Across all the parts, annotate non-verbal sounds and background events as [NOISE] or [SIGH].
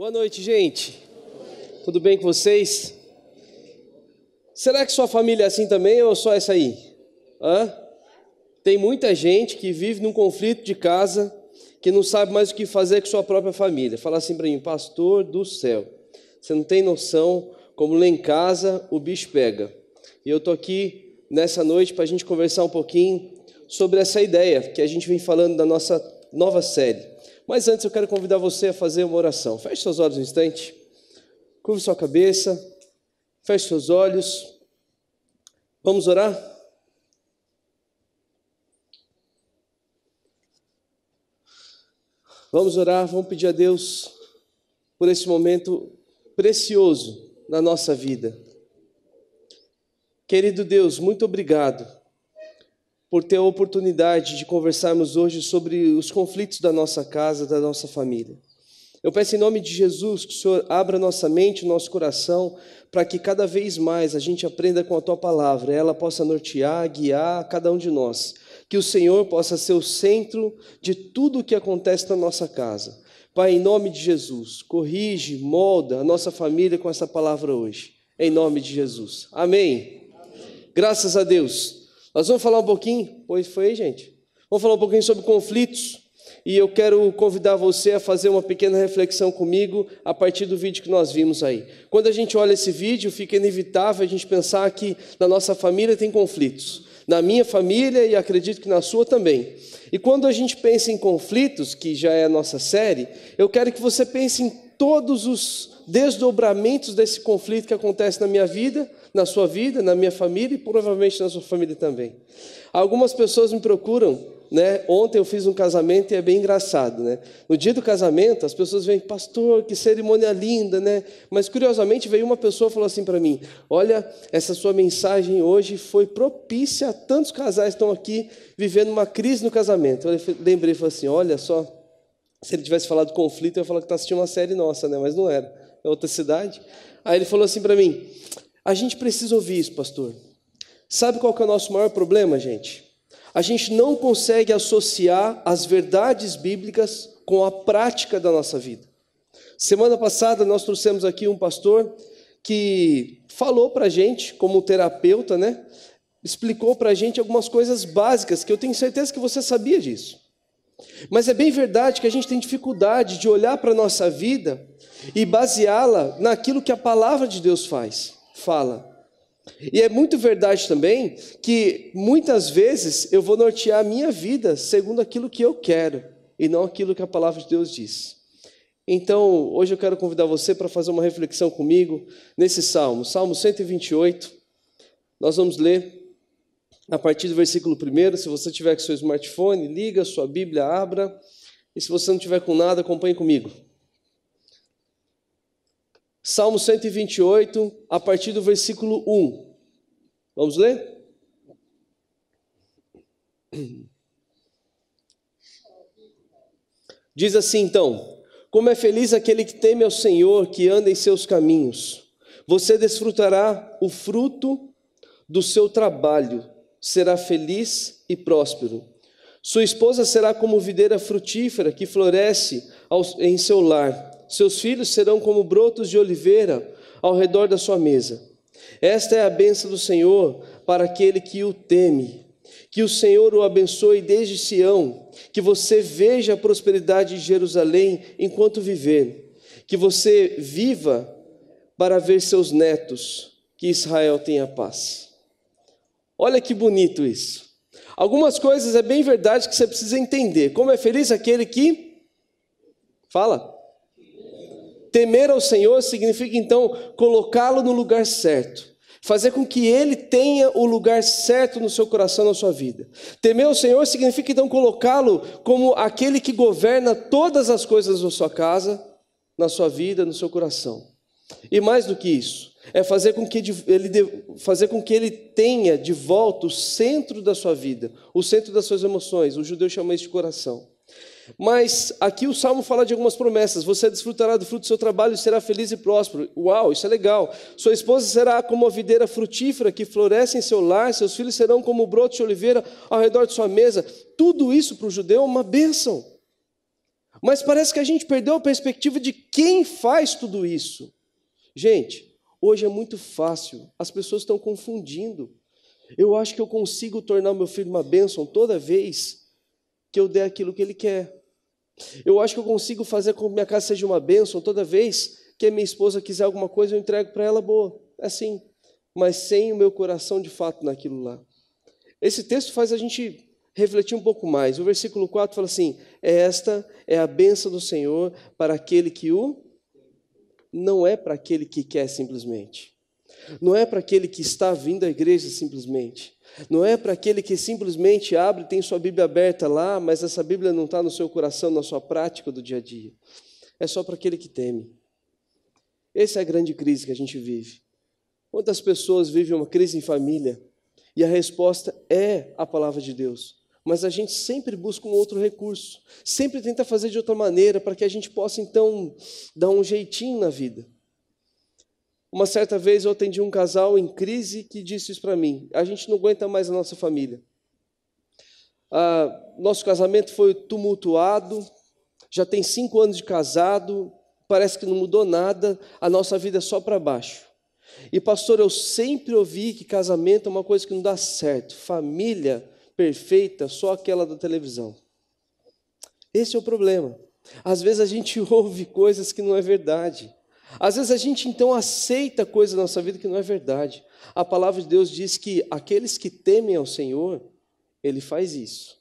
Boa noite, gente. Tudo bem com vocês? Será que sua família é assim também ou só essa aí? Hã? Tem muita gente que vive num conflito de casa que não sabe mais o que fazer com sua própria família. Fala assim para mim, pastor do céu, você não tem noção como lá em casa o bicho pega. E eu estou aqui nessa noite para a gente conversar um pouquinho sobre essa ideia que a gente vem falando da nossa nova série. Mas antes eu quero convidar você a fazer uma oração. Feche seus olhos um instante. Curve sua cabeça. Feche seus olhos. Vamos orar? Vamos orar, vamos pedir a Deus por esse momento precioso na nossa vida. Querido Deus, muito obrigado por ter a oportunidade de conversarmos hoje sobre os conflitos da nossa casa, da nossa família. Eu peço em nome de Jesus que o Senhor abra nossa mente, nosso coração, para que cada vez mais a gente aprenda com a tua palavra, ela possa nortear, guiar cada um de nós. Que o Senhor possa ser o centro de tudo o que acontece na nossa casa. Pai, em nome de Jesus, corrige, molda a nossa família com essa palavra hoje. Em nome de Jesus. Amém. Amém. Graças a Deus. Nós vamos falar um pouquinho, pois foi, gente. Vamos falar um pouquinho sobre conflitos. E eu quero convidar você a fazer uma pequena reflexão comigo a partir do vídeo que nós vimos aí. Quando a gente olha esse vídeo, fica inevitável a gente pensar que na nossa família tem conflitos. Na minha família e acredito que na sua também. E quando a gente pensa em conflitos, que já é a nossa série, eu quero que você pense em todos os desdobramentos desse conflito que acontece na minha vida, na sua vida, na minha família e provavelmente na sua família também. Algumas pessoas me procuram, né? Ontem eu fiz um casamento e é bem engraçado, né? No dia do casamento, as pessoas vêm, pastor, que cerimônia linda, né? Mas curiosamente veio uma pessoa e falou assim para mim: Olha, essa sua mensagem hoje foi propícia a tantos casais que estão aqui vivendo uma crise no casamento. Eu lembrei e falei assim: Olha só, se ele tivesse falado conflito, eu ia falar que está assistindo uma série nossa, né? Mas não era, é outra cidade. Aí ele falou assim para mim: a gente precisa ouvir isso, pastor. Sabe qual é o nosso maior problema, gente? A gente não consegue associar as verdades bíblicas com a prática da nossa vida. Semana passada nós trouxemos aqui um pastor que falou para a gente, como terapeuta, né? Explicou para a gente algumas coisas básicas que eu tenho certeza que você sabia disso. Mas é bem verdade que a gente tem dificuldade de olhar para a nossa vida e baseá-la naquilo que a palavra de Deus faz fala. E é muito verdade também que muitas vezes eu vou nortear a minha vida segundo aquilo que eu quero e não aquilo que a palavra de Deus diz. Então, hoje eu quero convidar você para fazer uma reflexão comigo nesse salmo, Salmo 128. Nós vamos ler a partir do versículo 1. Se você tiver com seu smartphone, liga, sua Bíblia, abra. E se você não tiver com nada, acompanhe comigo. Salmo 128, a partir do versículo 1. Vamos ler? Diz assim então: Como é feliz aquele que teme ao Senhor, que anda em seus caminhos. Você desfrutará o fruto do seu trabalho, será feliz e próspero. Sua esposa será como videira frutífera que floresce em seu lar seus filhos serão como brotos de oliveira ao redor da sua mesa. Esta é a benção do Senhor para aquele que o teme. Que o Senhor o abençoe desde Sião, que você veja a prosperidade de Jerusalém enquanto viver, que você viva para ver seus netos, que Israel tenha paz. Olha que bonito isso. Algumas coisas é bem verdade que você precisa entender. Como é feliz aquele que fala Temer ao Senhor significa então colocá-lo no lugar certo, fazer com que ele tenha o lugar certo no seu coração, na sua vida. Temer ao Senhor significa então colocá-lo como aquele que governa todas as coisas da sua casa, na sua vida, no seu coração. E mais do que isso, é fazer com que ele, fazer com que ele tenha de volta o centro da sua vida, o centro das suas emoções. O judeu chama isso de coração. Mas aqui o salmo fala de algumas promessas. Você desfrutará do fruto do seu trabalho e será feliz e próspero. Uau, isso é legal. Sua esposa será como a videira frutífera que floresce em seu lar, seus filhos serão como o broto de oliveira ao redor de sua mesa. Tudo isso para o judeu é uma bênção. Mas parece que a gente perdeu a perspectiva de quem faz tudo isso. Gente, hoje é muito fácil, as pessoas estão confundindo. Eu acho que eu consigo tornar meu filho uma bênção toda vez que eu der aquilo que ele quer. Eu acho que eu consigo fazer com que minha casa seja uma bênção toda vez que a minha esposa quiser alguma coisa, eu entrego para ela boa. É assim. Mas sem o meu coração de fato naquilo lá. Esse texto faz a gente refletir um pouco mais. O versículo 4 fala assim: Esta é a benção do Senhor para aquele que o. Não é para aquele que quer simplesmente. Não é para aquele que está vindo à igreja simplesmente. Não é para aquele que simplesmente abre, tem sua Bíblia aberta lá, mas essa Bíblia não está no seu coração, na sua prática do dia a dia. É só para aquele que teme. Essa é a grande crise que a gente vive. Quantas pessoas vivem uma crise em família e a resposta é a palavra de Deus? mas a gente sempre busca um outro recurso, sempre tenta fazer de outra maneira para que a gente possa então dar um jeitinho na vida. Uma certa vez eu atendi um casal em crise que disse isso para mim: a gente não aguenta mais a nossa família. Ah, nosso casamento foi tumultuado, já tem cinco anos de casado, parece que não mudou nada, a nossa vida é só para baixo. E pastor, eu sempre ouvi que casamento é uma coisa que não dá certo, família perfeita, só aquela da televisão. Esse é o problema. Às vezes a gente [LAUGHS] ouve coisas que não é verdade. Às vezes a gente então aceita coisas na nossa vida que não é verdade. A palavra de Deus diz que aqueles que temem ao Senhor, Ele faz isso.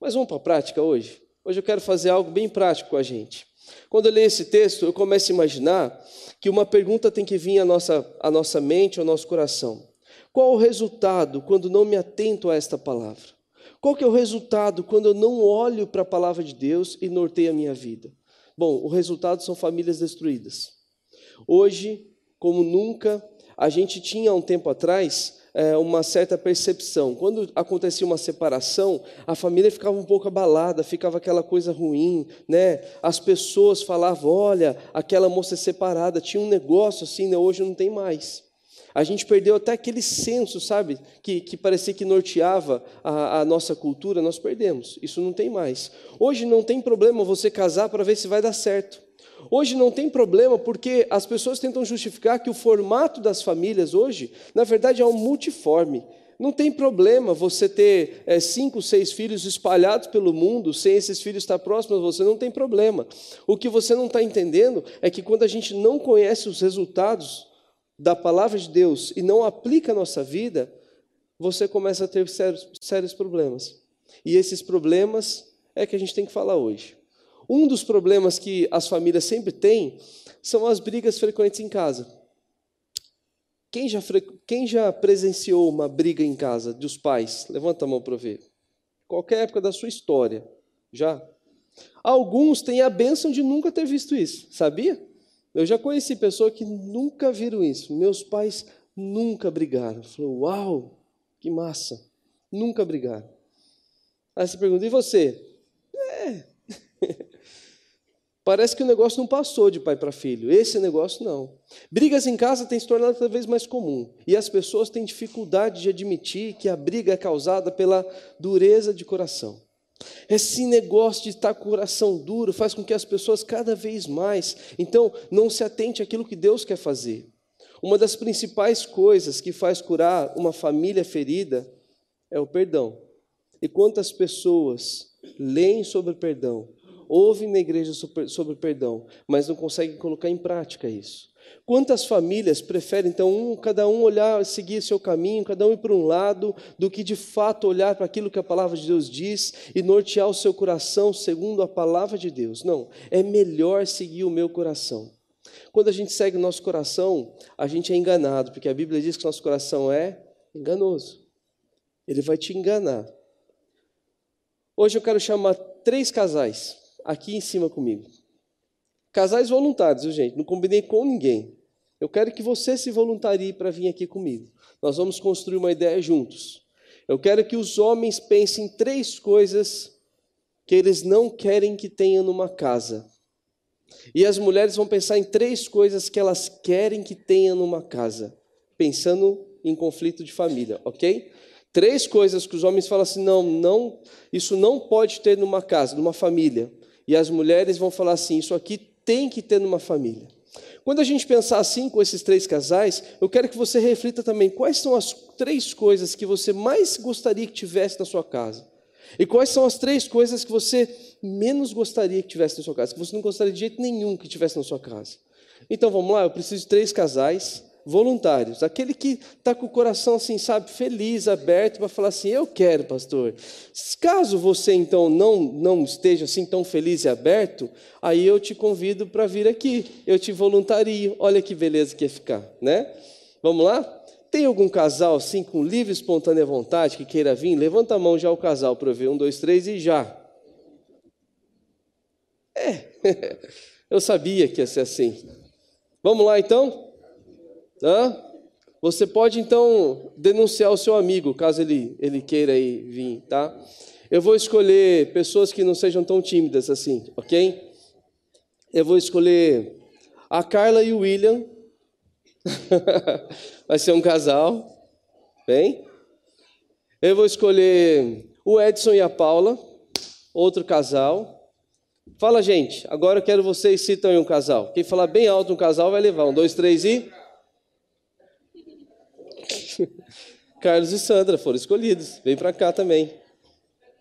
Mas vamos para a prática hoje? Hoje eu quero fazer algo bem prático com a gente. Quando eu leio esse texto, eu começo a imaginar que uma pergunta tem que vir à nossa, à nossa mente, ao nosso coração. Qual o resultado quando não me atento a esta palavra? Qual que é o resultado quando eu não olho para a palavra de Deus e norteio a minha vida? Bom, o resultado são famílias destruídas. Hoje, como nunca, a gente tinha um tempo atrás é, uma certa percepção. Quando acontecia uma separação, a família ficava um pouco abalada, ficava aquela coisa ruim, né? As pessoas falavam: olha, aquela moça é separada, tinha um negócio assim, né? hoje não tem mais. A gente perdeu até aquele senso, sabe, que, que parecia que norteava a, a, nossa cultura, nós perdemos. Isso não tem mais. Hoje não tem problema você casar para ver se vai dar certo. Hoje não tem problema porque as pessoas tentam justificar que o formato das famílias hoje, na verdade, é um multiforme. Não tem problema você ter é, cinco, seis filhos espalhados pelo mundo, sem esses filhos estar próximos a você, não tem problema. O que você não está entendendo é que quando a gente não conhece os resultados da palavra de Deus e não aplica a nossa vida, você começa a ter sérios, sérios problemas. E esses problemas é que a gente tem que falar hoje. Um dos problemas que as famílias sempre têm são as brigas frequentes em casa. Quem já, quem já presenciou uma briga em casa dos pais? Levanta a mão para ver. Qualquer época da sua história. Já? Alguns têm a bênção de nunca ter visto isso. Sabia? Eu já conheci pessoas que nunca viram isso. Meus pais nunca brigaram. Falou, uau, que massa. Nunca brigaram. Aí você pergunta, e você? Parece que o negócio não passou de pai para filho. Esse negócio não. Brigas em casa têm se tornado cada vez mais comum. E as pessoas têm dificuldade de admitir que a briga é causada pela dureza de coração. Esse negócio de estar com o coração duro faz com que as pessoas cada vez mais, então, não se atente àquilo que Deus quer fazer. Uma das principais coisas que faz curar uma família ferida é o perdão. E quantas pessoas leem sobre o perdão, ouvem na igreja sobre perdão, mas não conseguem colocar em prática isso? Quantas famílias preferem, então, um, cada um olhar, seguir seu caminho, cada um ir para um lado, do que de fato olhar para aquilo que a palavra de Deus diz e nortear o seu coração segundo a palavra de Deus? Não, é melhor seguir o meu coração. Quando a gente segue o nosso coração, a gente é enganado, porque a Bíblia diz que nosso coração é enganoso. Ele vai te enganar. Hoje eu quero chamar três casais aqui em cima comigo. Casais voluntários, viu, gente? Não combinei com ninguém. Eu quero que você se voluntarie para vir aqui comigo. Nós vamos construir uma ideia juntos. Eu quero que os homens pensem em três coisas que eles não querem que tenham numa casa. E as mulheres vão pensar em três coisas que elas querem que tenham numa casa, pensando em conflito de família, ok? Três coisas que os homens falam assim: não, não, isso não pode ter numa casa, numa família. E as mulheres vão falar assim: isso aqui tem que ter numa família. Quando a gente pensar assim com esses três casais, eu quero que você reflita também quais são as três coisas que você mais gostaria que tivesse na sua casa. E quais são as três coisas que você menos gostaria que tivesse na sua casa, que você não gostaria de jeito nenhum que tivesse na sua casa. Então vamos lá, eu preciso de três casais voluntários, aquele que está com o coração assim, sabe, feliz, aberto para falar assim, eu quero, pastor. Caso você então não não esteja assim tão feliz e aberto, aí eu te convido para vir aqui, eu te voluntario. Olha que beleza que ia ficar, né? Vamos lá? Tem algum casal assim com livre espontânea vontade que queira vir? Levanta a mão já o casal para eu ver um, dois, três e já. É, [LAUGHS] eu sabia que ia ser assim. Vamos lá então? Hã? Você pode então denunciar o seu amigo, caso ele, ele queira aí vir, tá? Eu vou escolher pessoas que não sejam tão tímidas assim, ok? Eu vou escolher a Carla e o William. [LAUGHS] Vai ser um casal, bem? Eu vou escolher o Edson e a Paula, outro casal. Fala, gente, agora eu quero vocês citam um casal. Quem falar bem alto um casal vai levar um, dois, três e. [LAUGHS] Carlos e Sandra foram escolhidos. Vem para cá também.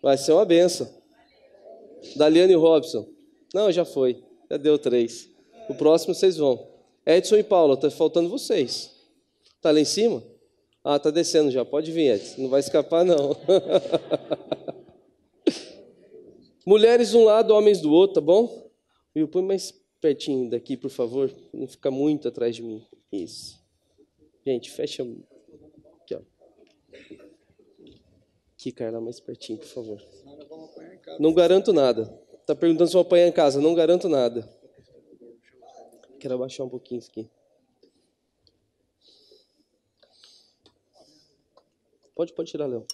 Vai ser uma benção. Daliane e Robson. Não, já foi. Já deu três. O próximo vocês vão. Edson e Paula, está faltando vocês. Está lá em cima? Ah, está descendo já. Pode vir, Edson. Não vai escapar, não. [LAUGHS] Mulheres de um lado, homens do outro, tá bom? Will, põe mais pertinho daqui, por favor. Não fica muito atrás de mim. Isso. Gente, fecha Aqui, Carla, mais pertinho, por favor. Não garanto nada. Tá perguntando se vou apanhar em casa. Não garanto nada. Quero abaixar um pouquinho isso aqui. Pode, pode tirar, Léo.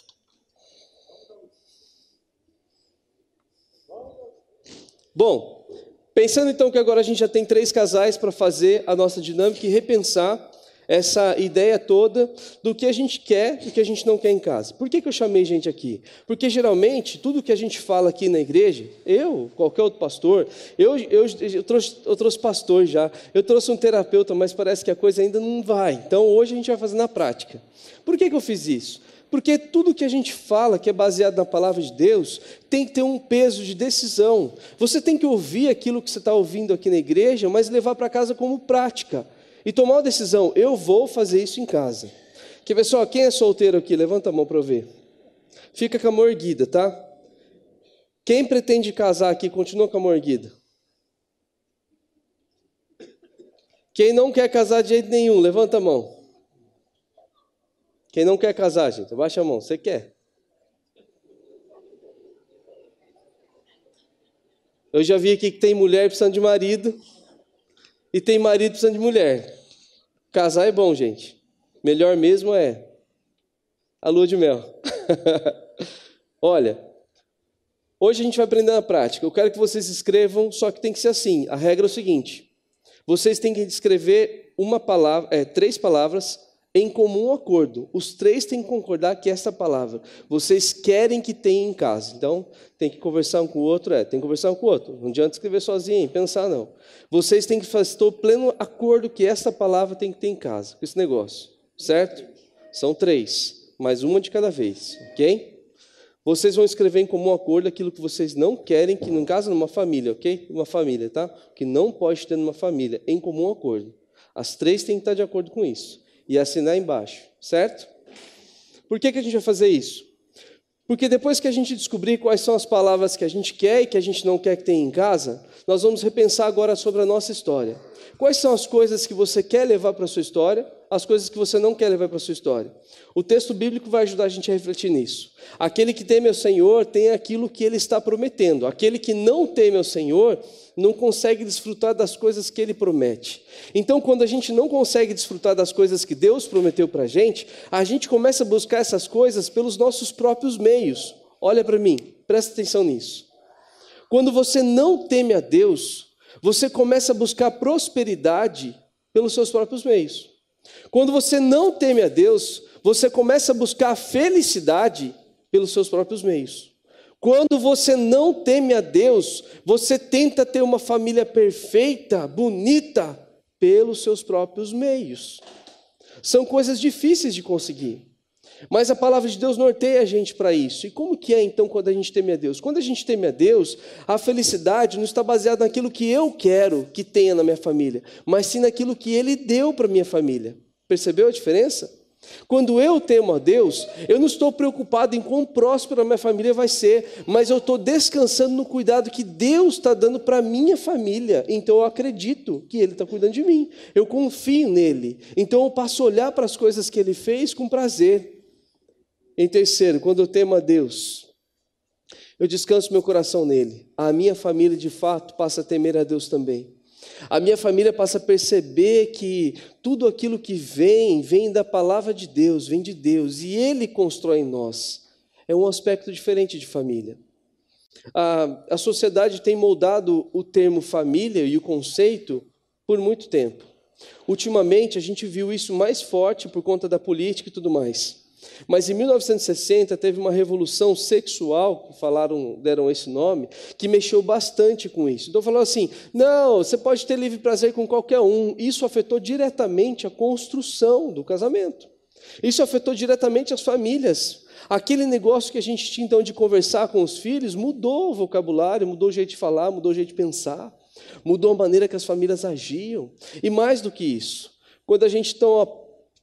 Bom, pensando então que agora a gente já tem três casais para fazer a nossa dinâmica e repensar essa ideia toda do que a gente quer e do que a gente não quer em casa. Por que, que eu chamei gente aqui? Porque geralmente tudo que a gente fala aqui na igreja, eu, qualquer outro pastor, eu, eu, eu, trouxe, eu trouxe pastor já, eu trouxe um terapeuta, mas parece que a coisa ainda não vai. Então hoje a gente vai fazer na prática. Por que, que eu fiz isso? Porque tudo que a gente fala, que é baseado na palavra de Deus, tem que ter um peso de decisão. Você tem que ouvir aquilo que você está ouvindo aqui na igreja, mas levar para casa como prática e tomar uma decisão, eu vou fazer isso em casa. Que pessoal, quem é solteiro aqui? Levanta a mão para eu ver. Fica com a mão erguida, tá? Quem pretende casar aqui, continua com a mão erguida. Quem não quer casar de jeito nenhum, levanta a mão. Quem não quer casar, gente, abaixa a mão. Você quer? Eu já vi aqui que tem mulher precisando de marido e tem marido precisando de mulher. Casar é bom, gente. Melhor mesmo é a lua de mel. [LAUGHS] Olha, hoje a gente vai aprender na prática. Eu quero que vocês escrevam, só que tem que ser assim. A regra é o seguinte: vocês têm que escrever uma palavra, é, três palavras em comum acordo. Os três têm que concordar que essa palavra vocês querem que tenha em casa. Então, tem que conversar um com o outro, é, tem que conversar um com o outro. Não adianta escrever sozinho, pensar não. Vocês têm que fazer pleno acordo que essa palavra tem que ter em casa, esse negócio, certo? São três, mais uma de cada vez, ok? Vocês vão escrever em comum acordo aquilo que vocês não querem que, no caso, numa família, ok? Uma família, tá? Que não pode ter numa família, em comum acordo. As três têm que estar de acordo com isso e assinar embaixo, certo? Por que, que a gente vai fazer isso? Porque depois que a gente descobrir quais são as palavras que a gente quer e que a gente não quer que tenha em casa, nós vamos repensar agora sobre a nossa história. Quais são as coisas que você quer levar para a sua história, as coisas que você não quer levar para a sua história? O texto bíblico vai ajudar a gente a refletir nisso. Aquele que teme ao Senhor tem aquilo que ele está prometendo. Aquele que não teme ao Senhor não consegue desfrutar das coisas que ele promete. Então, quando a gente não consegue desfrutar das coisas que Deus prometeu para a gente, a gente começa a buscar essas coisas pelos nossos próprios meios. Olha para mim, presta atenção nisso. Quando você não teme a Deus, você começa a buscar prosperidade pelos seus próprios meios. Quando você não teme a Deus, você começa a buscar felicidade pelos seus próprios meios. Quando você não teme a Deus, você tenta ter uma família perfeita, bonita, pelos seus próprios meios. São coisas difíceis de conseguir. Mas a palavra de Deus norteia a gente para isso. E como que é então quando a gente teme a Deus? Quando a gente teme a Deus, a felicidade não está baseada naquilo que eu quero que tenha na minha família, mas sim naquilo que Ele deu para minha família. Percebeu a diferença? Quando eu temo a Deus, eu não estou preocupado em quão próspera a minha família vai ser, mas eu estou descansando no cuidado que Deus está dando para a minha família. Então eu acredito que Ele está cuidando de mim, eu confio nele. Então eu passo a olhar para as coisas que Ele fez com prazer. Em terceiro, quando eu temo a Deus, eu descanso meu coração nele. A minha família, de fato, passa a temer a Deus também. A minha família passa a perceber que tudo aquilo que vem, vem da palavra de Deus, vem de Deus, e Ele constrói em nós. É um aspecto diferente de família. A, a sociedade tem moldado o termo família e o conceito por muito tempo. Ultimamente, a gente viu isso mais forte por conta da política e tudo mais. Mas em 1960 teve uma revolução sexual, que falaram, deram esse nome, que mexeu bastante com isso. Então falou assim: não, você pode ter livre prazer com qualquer um. Isso afetou diretamente a construção do casamento. Isso afetou diretamente as famílias. Aquele negócio que a gente tinha então de conversar com os filhos mudou o vocabulário, mudou o jeito de falar, mudou o jeito de pensar, mudou a maneira que as famílias agiam. E mais do que isso, quando a gente então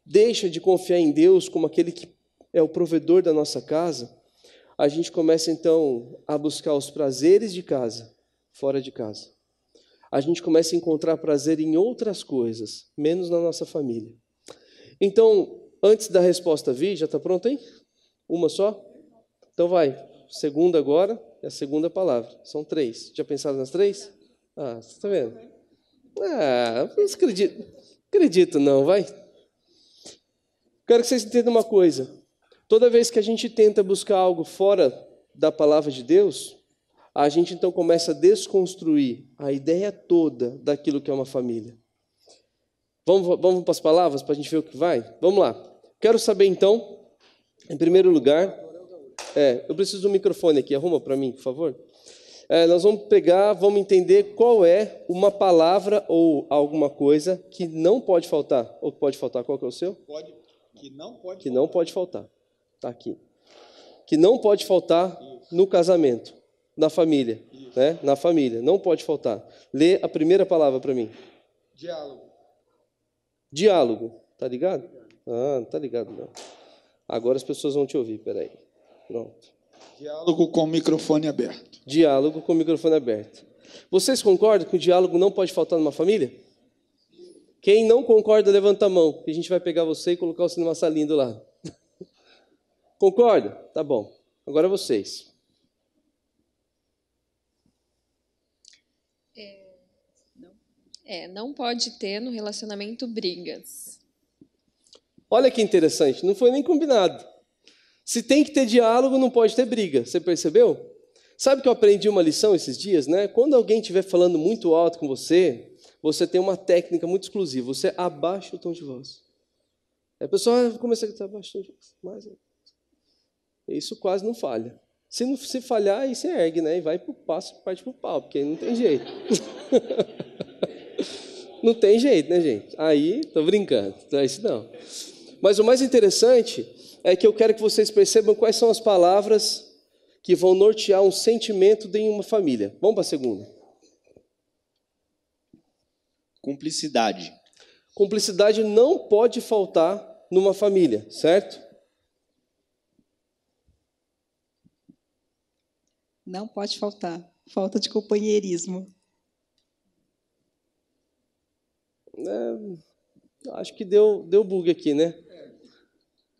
deixa de confiar em Deus como aquele que é o provedor da nossa casa, a gente começa então a buscar os prazeres de casa, fora de casa. A gente começa a encontrar prazer em outras coisas, menos na nossa família. Então, antes da resposta vir, já está pronto aí? Uma só? Então vai. Segunda agora é a segunda palavra. São três. Já pensaram nas três? Ah, você está vendo? Ah, não acredito. Acredito não, vai. Quero que vocês entendam uma coisa. Toda vez que a gente tenta buscar algo fora da palavra de Deus, a gente então começa a desconstruir a ideia toda daquilo que é uma família. Vamos, vamos para as palavras para a gente ver o que vai? Vamos lá. Quero saber então, em primeiro lugar, é, eu preciso do microfone aqui, arruma para mim, por favor. É, nós vamos pegar, vamos entender qual é uma palavra ou alguma coisa que não pode faltar. Ou pode faltar, qual que é o seu? Pode que não pode que faltar. não pode faltar. Está aqui. Que não pode faltar Isso. no casamento, na família. Né? Na família, não pode faltar. Lê a primeira palavra para mim. Diálogo. Diálogo. Tá ligado? Ah, não tá ligado não. Agora as pessoas vão te ouvir, peraí. Pronto. Diálogo com o microfone aberto. Diálogo com o microfone aberto. Vocês concordam que o diálogo não pode faltar numa família? Quem não concorda, levanta a mão, que a gente vai pegar você e colocar você numa salinha do lado. [LAUGHS] Concorda? Tá bom. Agora vocês. É não, é, não pode ter no relacionamento brigas. Olha que interessante, não foi nem combinado. Se tem que ter diálogo, não pode ter briga. Você percebeu? Sabe que eu aprendi uma lição esses dias, né? Quando alguém estiver falando muito alto com você, você tem uma técnica muito exclusiva. Você abaixa o tom de voz. Aí a pessoa começa a gritar, abaixa o tom de voz. Mais Isso quase não falha. Se não se falhar, aí você ergue, né? E vai para o passo, parte para o pau, porque aí não tem jeito. [LAUGHS] não tem jeito, né, gente? Aí, tô brincando, não é isso não. Mas o mais interessante é que eu quero que vocês percebam quais são as palavras que vão nortear um sentimento de uma família. Vamos para a segunda. Cumplicidade. Cumplicidade não pode faltar numa família, certo? Não pode faltar. Falta de companheirismo. É, acho que deu, deu bug aqui, né?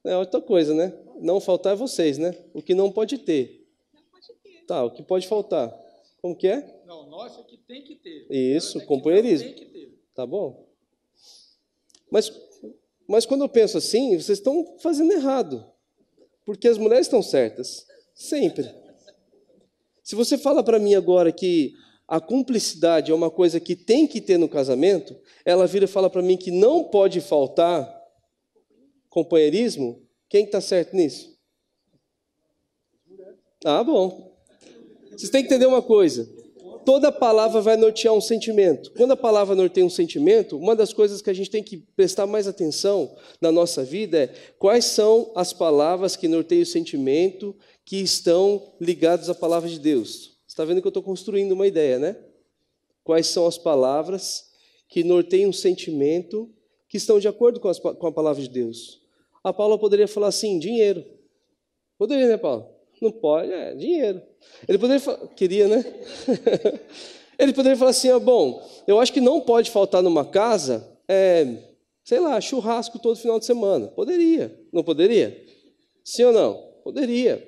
É outra coisa, né? Não faltar é vocês, né? O que não pode ter. Não pode ter. Tá, o que pode faltar? Como que é? Não, nossa, que tem que ter. Isso, companheirismo. Tem que ter. Tá bom? Mas, mas quando eu penso assim, vocês estão fazendo errado. Porque as mulheres estão certas. Sempre. Se você fala para mim agora que a cumplicidade é uma coisa que tem que ter no casamento, ela vira e fala para mim que não pode faltar companheirismo, quem está certo nisso? Ah, bom. Vocês têm que entender uma coisa. Toda palavra vai nortear um sentimento. Quando a palavra norteia um sentimento, uma das coisas que a gente tem que prestar mais atenção na nossa vida é quais são as palavras que norteiam o sentimento que estão ligados à palavra de Deus. Você está vendo que eu estou construindo uma ideia, né? Quais são as palavras que norteiam um sentimento que estão de acordo com, as, com a palavra de Deus? A Paula poderia falar assim: dinheiro. Poderia, né, Paula? Não pode, é dinheiro. Ele poderia queria, né? [LAUGHS] Ele poderia falar assim: ah, bom, eu acho que não pode faltar numa casa, é, sei lá, churrasco todo final de semana. Poderia, não poderia? Sim ou não? Poderia.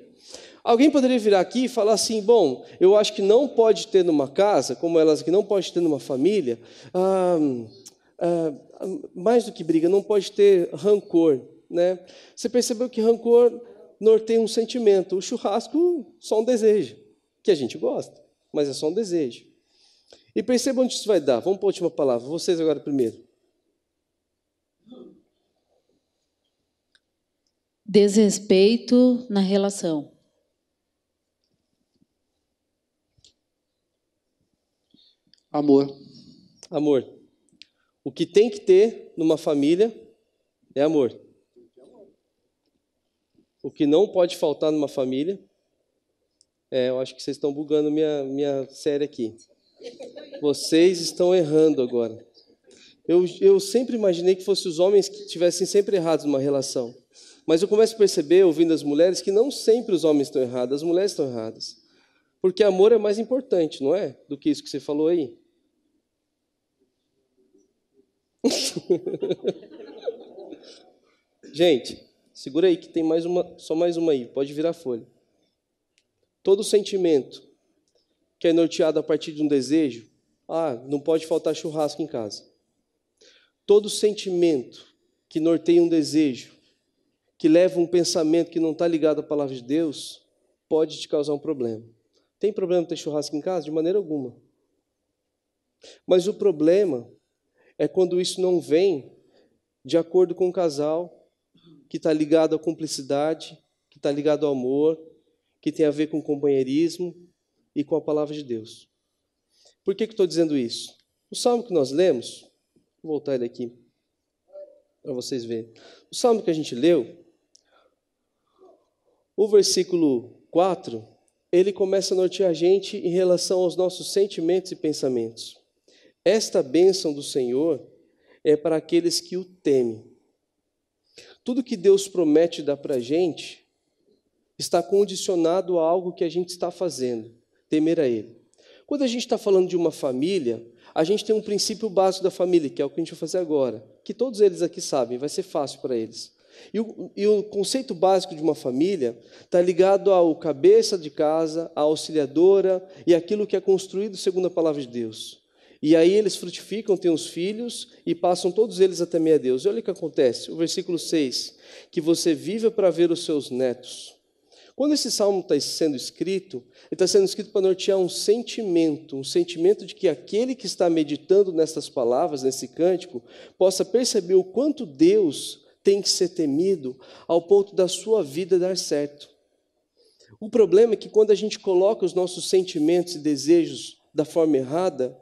Alguém poderia virar aqui e falar assim: bom, eu acho que não pode ter numa casa, como elas que não pode ter numa família, ah, ah, mais do que briga, não pode ter rancor. Né? Você percebeu que rancor norteia um sentimento. O churrasco só um desejo, que a gente gosta, mas é só um desejo. E perceba onde isso vai dar. Vamos para a última palavra. Vocês agora primeiro. Desrespeito na relação. Amor. Amor. O que tem que ter numa família é amor. O que não pode faltar numa família. É, eu acho que vocês estão bugando minha, minha série aqui. Vocês estão errando agora. Eu, eu sempre imaginei que fossem os homens que tivessem sempre errados numa relação. Mas eu começo a perceber, ouvindo as mulheres, que não sempre os homens estão errados, as mulheres estão erradas. Porque amor é mais importante, não é? Do que isso que você falou aí. [LAUGHS] Gente, Segura aí que tem mais uma, só mais uma aí, pode virar folha. Todo sentimento que é norteado a partir de um desejo, ah, não pode faltar churrasco em casa. Todo sentimento que norteia um desejo, que leva um pensamento que não está ligado à palavra de Deus, pode te causar um problema. Tem problema ter churrasco em casa? De maneira alguma. Mas o problema é quando isso não vem de acordo com o casal, que está ligado à cumplicidade, que está ligado ao amor, que tem a ver com companheirismo e com a palavra de Deus. Por que, que estou dizendo isso? O salmo que nós lemos, vou voltar ele aqui para vocês verem. O salmo que a gente leu, o versículo 4, ele começa a nortear a gente em relação aos nossos sentimentos e pensamentos. Esta bênção do Senhor é para aqueles que o temem. Tudo que Deus promete dar para a gente está condicionado a algo que a gente está fazendo, temer a Ele. Quando a gente está falando de uma família, a gente tem um princípio básico da família, que é o que a gente vai fazer agora, que todos eles aqui sabem, vai ser fácil para eles. E o, e o, conceito básico de uma família está ligado ao cabeça de casa, à auxiliadora e aquilo que é construído segundo a palavra de Deus. E aí eles frutificam, têm os filhos e passam todos eles a temer a Deus. E olha o que acontece, o versículo 6, que você vive para ver os seus netos. Quando esse salmo está sendo escrito, ele está sendo escrito para nortear um sentimento, um sentimento de que aquele que está meditando nessas palavras, nesse cântico, possa perceber o quanto Deus tem que ser temido ao ponto da sua vida dar certo. O problema é que quando a gente coloca os nossos sentimentos e desejos da forma errada,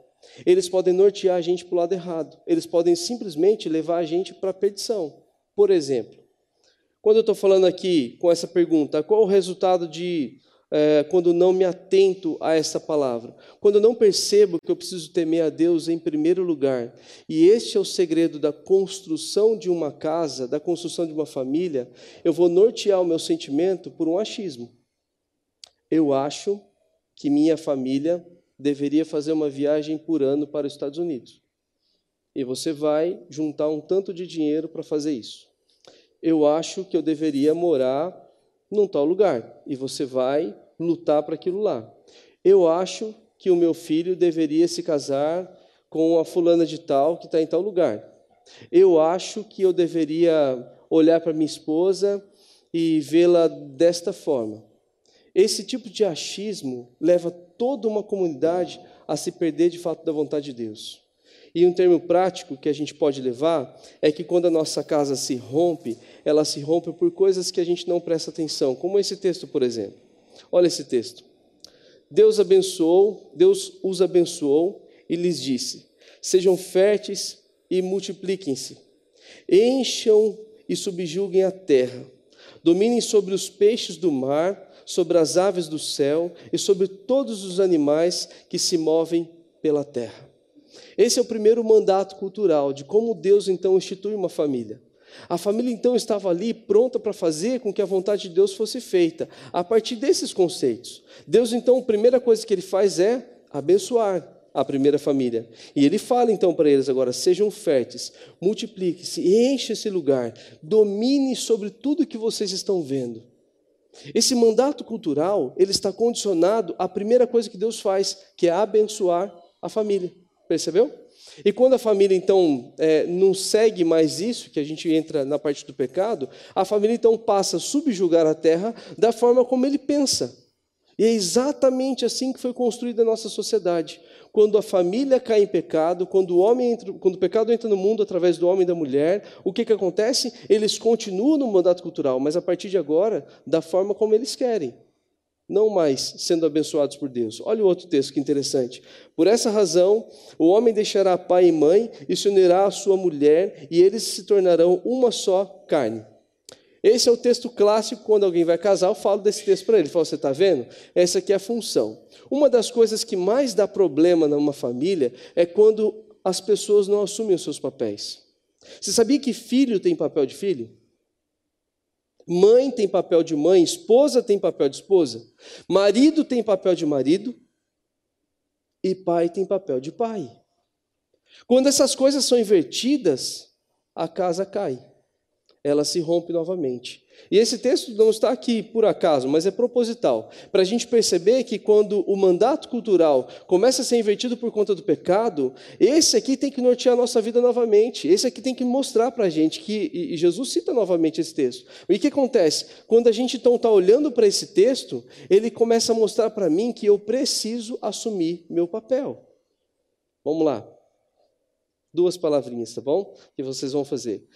eles podem nortear a gente para o lado errado. Eles podem simplesmente levar a gente para a perdição. Por exemplo, quando eu estou falando aqui com essa pergunta, qual o resultado de é, quando não me atento a essa palavra? Quando não percebo que eu preciso temer a Deus em primeiro lugar. E este é o segredo da construção de uma casa, da construção de uma família. Eu vou nortear o meu sentimento por um achismo. Eu acho que minha família deveria fazer uma viagem por ano para os Estados Unidos. E você vai juntar um tanto de dinheiro para fazer isso. Eu acho que eu deveria morar num tal lugar. E você vai lutar para aquilo lá. Eu acho que o meu filho deveria se casar com a fulana de tal que está em tal lugar. Eu acho que eu deveria olhar para minha esposa e vê-la desta forma. Esse tipo de achismo leva toda uma comunidade a se perder de fato da vontade de Deus. E um termo prático que a gente pode levar é que quando a nossa casa se rompe, ela se rompe por coisas que a gente não presta atenção, como esse texto, por exemplo. Olha esse texto. Deus abençoou, Deus os abençoou e lhes disse: Sejam férteis e multipliquem-se. Encham e subjuguem a terra. Dominem sobre os peixes do mar, sobre as aves do céu e sobre todos os animais que se movem pela terra. Esse é o primeiro mandato cultural de como Deus então institui uma família. A família então estava ali pronta para fazer com que a vontade de Deus fosse feita, a partir desses conceitos. Deus então, a primeira coisa que ele faz é abençoar a primeira família. E ele fala então para eles agora: sejam férteis, multipliquem-se, enche esse lugar, domine sobre tudo que vocês estão vendo. Esse mandato cultural, ele está condicionado à primeira coisa que Deus faz, que é abençoar a família. Percebeu? E quando a família, então, é, não segue mais isso, que a gente entra na parte do pecado, a família, então, passa a subjugar a terra da forma como ele pensa. E é exatamente assim que foi construída a nossa sociedade. Quando a família cai em pecado, quando o, homem entra, quando o pecado entra no mundo através do homem e da mulher, o que, que acontece? Eles continuam no mandato cultural, mas a partir de agora, da forma como eles querem não mais sendo abençoados por Deus. Olha o outro texto que interessante. Por essa razão, o homem deixará pai e mãe e se unirá à sua mulher, e eles se tornarão uma só carne. Esse é o texto clássico, quando alguém vai casar, eu falo desse texto para ele. Falo, você está vendo? Essa aqui é a função. Uma das coisas que mais dá problema numa família é quando as pessoas não assumem os seus papéis. Você sabia que filho tem papel de filho? Mãe tem papel de mãe, esposa tem papel de esposa, marido tem papel de marido e pai tem papel de pai. Quando essas coisas são invertidas, a casa cai, ela se rompe novamente. E esse texto não está aqui por acaso, mas é proposital, para a gente perceber que quando o mandato cultural começa a ser invertido por conta do pecado, esse aqui tem que nortear a nossa vida novamente, esse aqui tem que mostrar para a gente que, e Jesus cita novamente esse texto. E o que acontece? Quando a gente então está olhando para esse texto, ele começa a mostrar para mim que eu preciso assumir meu papel. Vamos lá. Duas palavrinhas, tá bom? Que vocês vão fazer.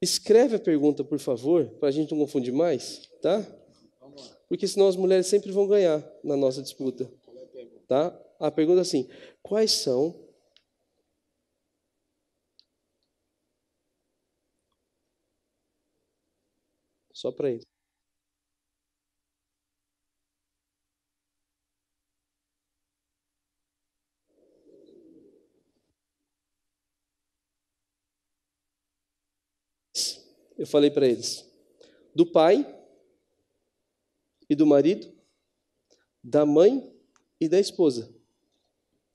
Escreve a pergunta, por favor, para a gente não confundir mais, tá? Porque senão as mulheres sempre vão ganhar na nossa disputa. Tá? A pergunta é assim: quais são Só para ele. Eu falei para eles: do pai e do marido, da mãe e da esposa,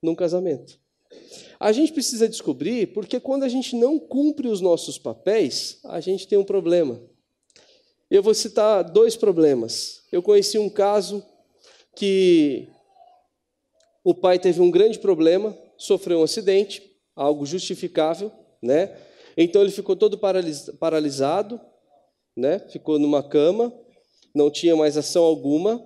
num casamento. A gente precisa descobrir porque quando a gente não cumpre os nossos papéis, a gente tem um problema. Eu vou citar dois problemas. Eu conheci um caso que o pai teve um grande problema, sofreu um acidente, algo justificável, né? Então ele ficou todo paralisado, né? ficou numa cama, não tinha mais ação alguma,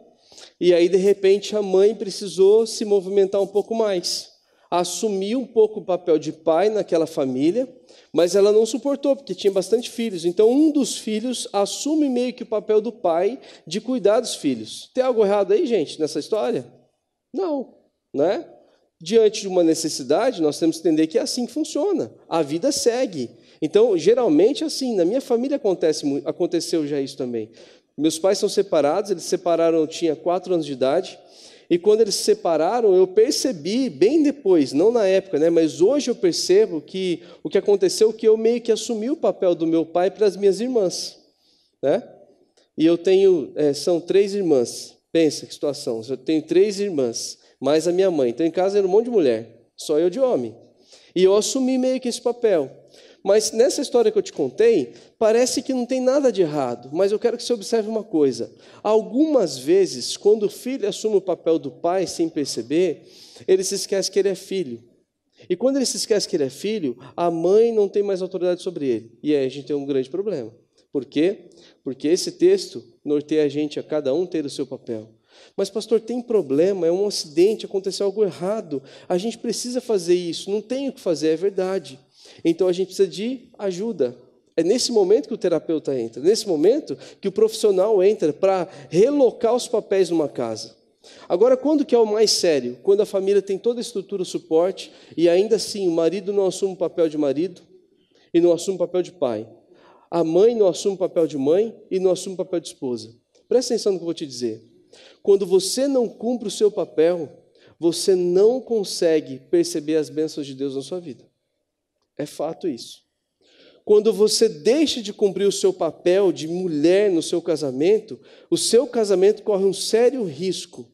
e aí de repente a mãe precisou se movimentar um pouco mais, assumiu um pouco o papel de pai naquela família, mas ela não suportou, porque tinha bastante filhos. Então, um dos filhos assume meio que o papel do pai de cuidar dos filhos. Tem algo errado aí, gente, nessa história? Não, né? Diante de uma necessidade, nós temos que entender que é assim que funciona. A vida segue. Então, geralmente, assim, na minha família acontece, aconteceu já isso também. Meus pais são separados, eles se separaram, eu tinha quatro anos de idade, e quando eles se separaram, eu percebi, bem depois, não na época, né, mas hoje eu percebo que o que aconteceu é que eu meio que assumi o papel do meu pai para as minhas irmãs. Né? E eu tenho, é, são três irmãs, pensa que situação, eu tenho três irmãs, mais a minha mãe. Então em casa era um monte de mulher, só eu de homem. E eu assumi meio que esse papel. Mas nessa história que eu te contei, parece que não tem nada de errado, mas eu quero que você observe uma coisa. Algumas vezes, quando o filho assume o papel do pai sem perceber, ele se esquece que ele é filho. E quando ele se esquece que ele é filho, a mãe não tem mais autoridade sobre ele. E aí a gente tem um grande problema. Por quê? Porque esse texto norteia a gente a cada um ter o seu papel. Mas, pastor, tem problema, é um acidente, aconteceu algo errado. A gente precisa fazer isso, não tem o que fazer, é verdade. Então a gente precisa de ajuda. É nesse momento que o terapeuta entra, nesse momento que o profissional entra para relocar os papéis numa casa. Agora, quando que é o mais sério? Quando a família tem toda a estrutura, o suporte, e ainda assim o marido não assume o papel de marido e não assume o papel de pai. A mãe não assume o papel de mãe e não assume o papel de esposa. Presta atenção no que eu vou te dizer. Quando você não cumpre o seu papel, você não consegue perceber as bênçãos de Deus na sua vida. É fato isso. Quando você deixa de cumprir o seu papel de mulher no seu casamento, o seu casamento corre um sério risco.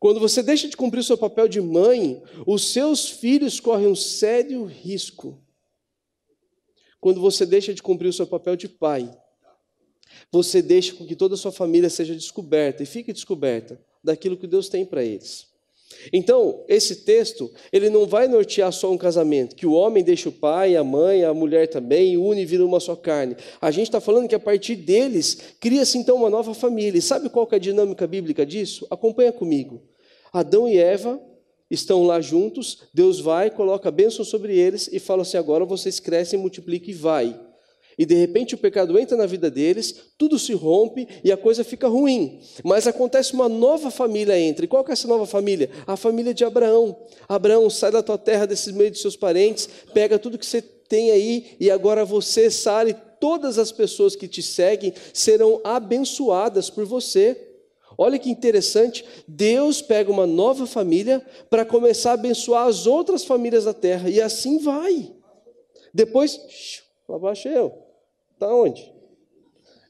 Quando você deixa de cumprir o seu papel de mãe, os seus filhos correm um sério risco. Quando você deixa de cumprir o seu papel de pai, você deixa com que toda a sua família seja descoberta e fique descoberta daquilo que Deus tem para eles. Então, esse texto, ele não vai nortear só um casamento, que o homem deixa o pai, a mãe, a mulher também, une e vira uma só carne. A gente está falando que a partir deles, cria-se então uma nova família. E sabe qual é a dinâmica bíblica disso? Acompanha comigo. Adão e Eva estão lá juntos, Deus vai, coloca bênção sobre eles e fala assim, agora vocês crescem, multiplicam e vai. E de repente o pecado entra na vida deles, tudo se rompe e a coisa fica ruim. Mas acontece uma nova família entre. Qual que é essa nova família? A família de Abraão. Abraão, sai da tua terra, desses meios de seus parentes, pega tudo que você tem aí e agora você, Sara, e todas as pessoas que te seguem serão abençoadas por você. Olha que interessante, Deus pega uma nova família para começar a abençoar as outras famílias da terra, e assim vai. Depois, lá baixo eu. Está onde?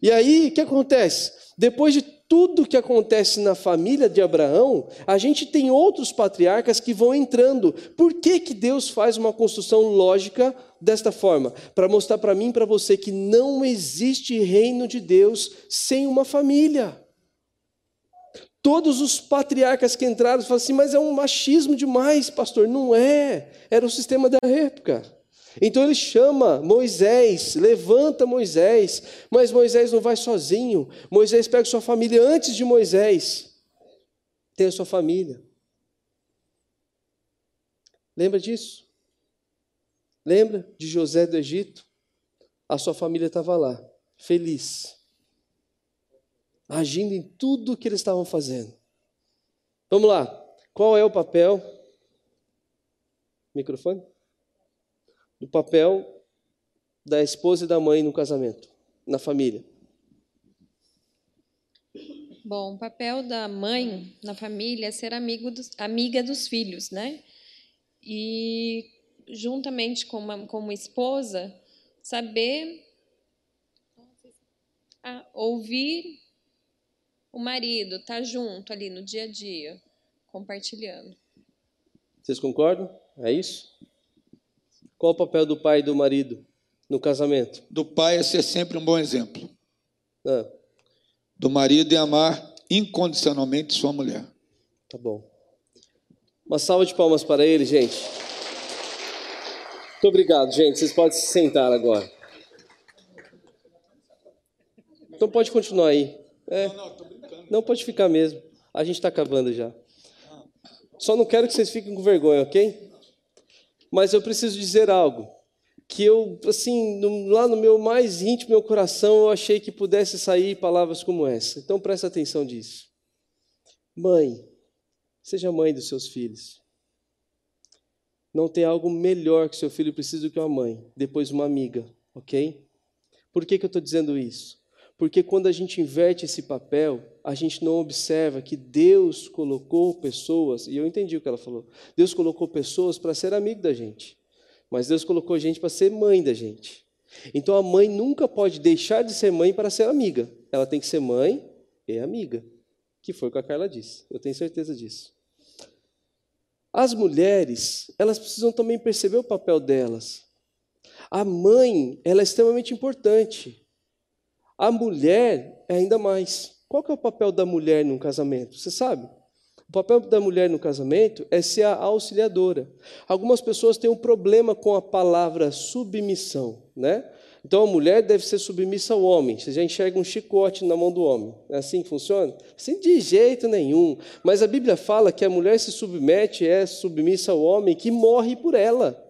E aí, o que acontece? Depois de tudo que acontece na família de Abraão, a gente tem outros patriarcas que vão entrando. Por que, que Deus faz uma construção lógica desta forma? Para mostrar para mim e para você que não existe reino de Deus sem uma família. Todos os patriarcas que entraram falam assim, mas é um machismo demais, pastor. Não é. Era o sistema da época. Então ele chama Moisés, levanta Moisés, mas Moisés não vai sozinho. Moisés pega sua família antes de Moisés. Tem a sua família. Lembra disso? Lembra de José do Egito? A sua família estava lá, feliz, agindo em tudo que eles estavam fazendo. Vamos lá. Qual é o papel? Microfone? Do papel da esposa e da mãe no casamento, na família? Bom, o papel da mãe na família é ser amigo dos, amiga dos filhos, né? E, juntamente com uma, como esposa, saber ah, ouvir o marido, estar tá junto ali no dia a dia, compartilhando. Vocês concordam? É isso? Qual o papel do pai e do marido no casamento? Do pai é ser sempre um bom exemplo. Ah. Do marido é amar incondicionalmente sua mulher. Tá bom. Uma salva de palmas para ele, gente. Muito obrigado, gente. Vocês podem se sentar agora. Então pode continuar aí. É. Não, pode ficar mesmo. A gente está acabando já. Só não quero que vocês fiquem com vergonha, ok? Mas eu preciso dizer algo que eu, assim, no, lá no meu mais íntimo meu coração, eu achei que pudesse sair palavras como essa. Então presta atenção disso. Mãe, seja mãe dos seus filhos. Não tem algo melhor que seu filho precisa do que uma mãe, depois uma amiga, ok? Por que, que eu estou dizendo isso? Porque quando a gente inverte esse papel, a gente não observa que Deus colocou pessoas, e eu entendi o que ela falou. Deus colocou pessoas para ser amigo da gente, mas Deus colocou gente para ser mãe da gente. Então a mãe nunca pode deixar de ser mãe para ser amiga. Ela tem que ser mãe e amiga, que foi o que a Carla disse. Eu tenho certeza disso. As mulheres, elas precisam também perceber o papel delas. A mãe, ela é extremamente importante. A mulher é ainda mais. Qual que é o papel da mulher num casamento? Você sabe? O papel da mulher no casamento é ser a auxiliadora. Algumas pessoas têm um problema com a palavra submissão, né? Então a mulher deve ser submissa ao homem. Você já enxerga um chicote na mão do homem. É assim que funciona? Assim de jeito nenhum. Mas a Bíblia fala que a mulher se submete, é submissa ao homem que morre por ela.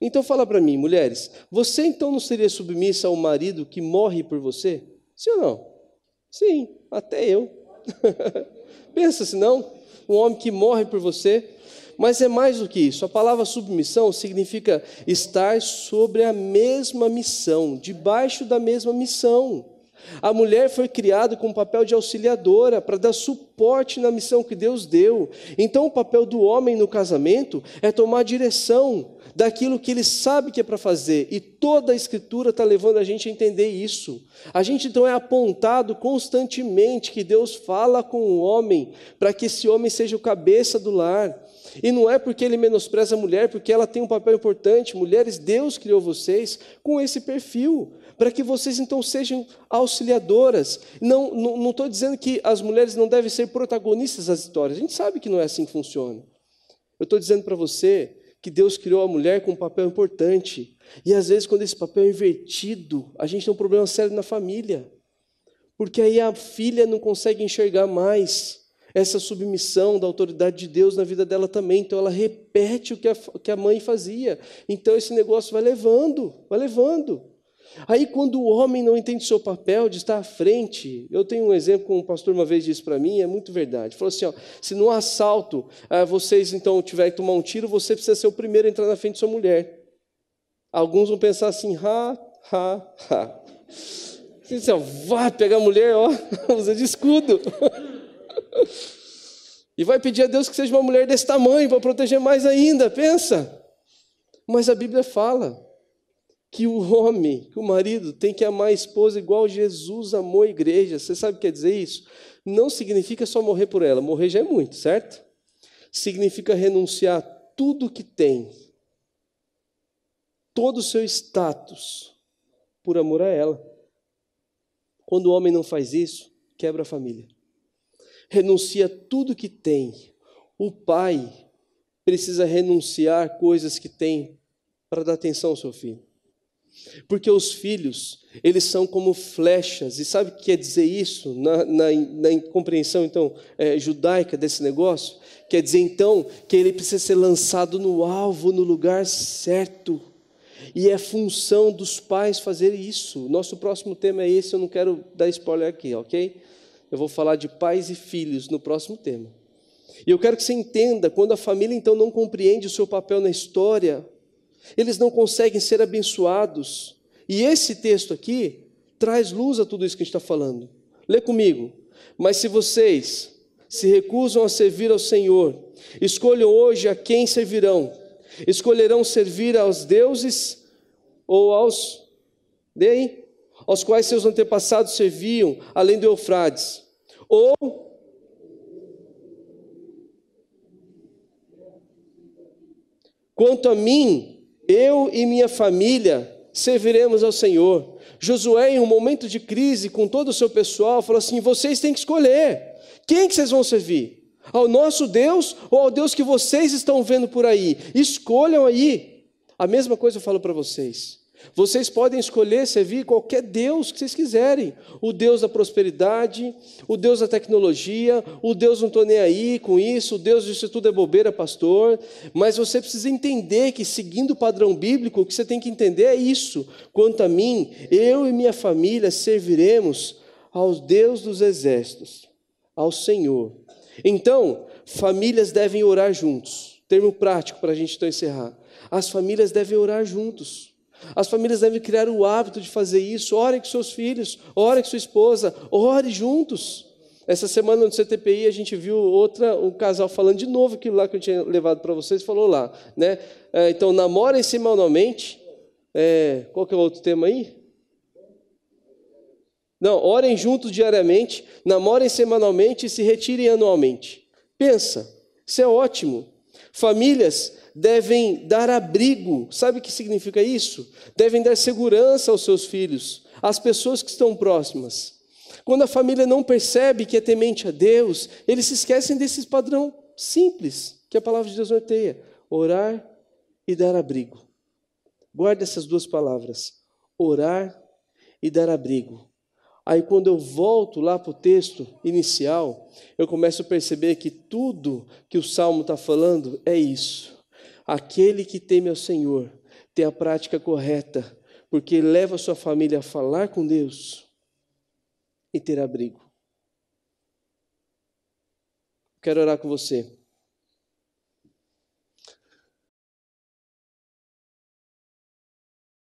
Então fala para mim, mulheres, você então não seria submissa ao marido que morre por você? Sim ou não? Sim, até eu. [LAUGHS] Pensa se não, um homem que morre por você. Mas é mais do que isso. A palavra submissão significa estar sobre a mesma missão, debaixo da mesma missão. A mulher foi criada com o papel de auxiliadora para dar suporte na missão que Deus deu. Então, o papel do homem no casamento é tomar direção daquilo que ele sabe que é para fazer. E toda a Escritura está levando a gente a entender isso. A gente então é apontado constantemente que Deus fala com o homem para que esse homem seja o cabeça do lar. E não é porque ele menospreza a mulher, porque ela tem um papel importante. Mulheres, Deus criou vocês com esse perfil para que vocês então sejam auxiliadoras. Não estou dizendo que as mulheres não devem ser protagonistas das histórias, a gente sabe que não é assim que funciona. Eu estou dizendo para você que Deus criou a mulher com um papel importante, e às vezes, quando esse papel é invertido, a gente tem um problema sério na família, porque aí a filha não consegue enxergar mais essa submissão da autoridade de Deus na vida dela também. Então ela repete o que a, que a mãe fazia. Então esse negócio vai levando, vai levando. Aí, quando o homem não entende seu papel de estar à frente, eu tenho um exemplo que um pastor uma vez disse para mim, é muito verdade. Falou assim: ó, se no assalto ah, vocês então tiverem que tomar um tiro, você precisa ser o primeiro a entrar na frente de sua mulher. Alguns vão pensar assim: ha, ha, ha. Você diz, vai pegar a mulher, ó, [LAUGHS] usa de escudo. e vai pedir a Deus que seja uma mulher desse tamanho para proteger mais ainda, pensa. Mas a Bíblia fala que o homem, que o marido tem que amar a esposa igual Jesus amou a igreja. Você sabe o que quer dizer isso? Não significa só morrer por ela, morrer já é muito, certo? Significa renunciar tudo que tem, todo o seu status, por amor a ela. Quando o homem não faz isso, quebra a família. Renuncia tudo que tem. O pai precisa renunciar coisas que tem para dar atenção ao seu filho. Porque os filhos, eles são como flechas, e sabe o que quer dizer isso na, na, na compreensão então é, judaica desse negócio? Quer dizer então que ele precisa ser lançado no alvo, no lugar certo. E é função dos pais fazer isso. Nosso próximo tema é esse, eu não quero dar spoiler aqui, ok? Eu vou falar de pais e filhos no próximo tema. E eu quero que você entenda, quando a família então não compreende o seu papel na história, eles não conseguem ser abençoados. E esse texto aqui traz luz a tudo isso que a gente está falando. Lê comigo. Mas se vocês se recusam a servir ao Senhor, escolham hoje a quem servirão. Escolherão servir aos deuses ou aos. Dê Aos quais seus antepassados serviam, além do Eufrades. Ou Quanto a mim, eu e minha família serviremos ao Senhor. Josué, em um momento de crise, com todo o seu pessoal, falou assim: vocês têm que escolher. Quem que vocês vão servir? Ao nosso Deus ou ao Deus que vocês estão vendo por aí? Escolham aí. A mesma coisa eu falo para vocês. Vocês podem escolher servir qualquer Deus que vocês quiserem. O Deus da prosperidade, o Deus da tecnologia, o Deus não estou nem aí com isso, o Deus disso tudo é bobeira, pastor. Mas você precisa entender que, seguindo o padrão bíblico, o que você tem que entender é isso. Quanto a mim, eu e minha família serviremos aos Deus dos exércitos, ao Senhor. Então, famílias devem orar juntos. Termo prático para a gente então encerrar. As famílias devem orar juntos. As famílias devem criar o hábito de fazer isso. Ore com seus filhos, ore com sua esposa, ore juntos. Essa semana no CTPI a gente viu outra, um casal falando de novo aquilo lá que eu tinha levado para vocês, falou lá. Né? É, então, namorem semanalmente. É, qual que é o outro tema aí? Não, orem juntos diariamente, namorem semanalmente e se retirem anualmente. Pensa, isso é ótimo. Famílias devem dar abrigo. Sabe o que significa isso? Devem dar segurança aos seus filhos, às pessoas que estão próximas. Quando a família não percebe que é temente a Deus, eles se esquecem desse padrão simples que a palavra de Deus norteia: orar e dar abrigo. Guarde essas duas palavras: orar e dar abrigo. Aí, quando eu volto lá para o texto inicial, eu começo a perceber que tudo que o salmo está falando é isso. Aquele que teme ao Senhor tem a prática correta, porque leva sua família a falar com Deus e ter abrigo. Quero orar com você.